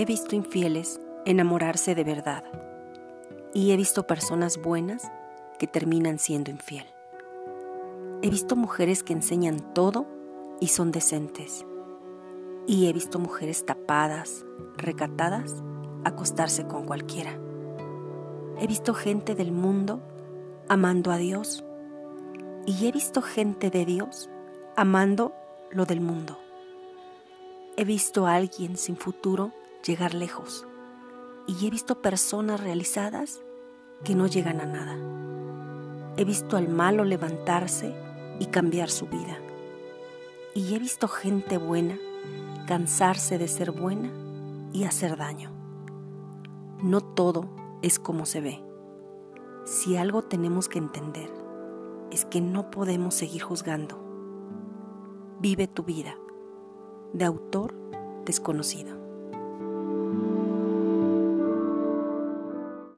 He visto infieles enamorarse de verdad y he visto personas buenas que terminan siendo infiel. He visto mujeres que enseñan todo y son decentes. Y he visto mujeres tapadas, recatadas, acostarse con cualquiera. He visto gente del mundo amando a Dios y he visto gente de Dios amando lo del mundo. He visto a alguien sin futuro llegar lejos y he visto personas realizadas que no llegan a nada. He visto al malo levantarse y cambiar su vida. Y he visto gente buena cansarse de ser buena y hacer daño. No todo es como se ve. Si algo tenemos que entender es que no podemos seguir juzgando. Vive tu vida. De autor desconocido.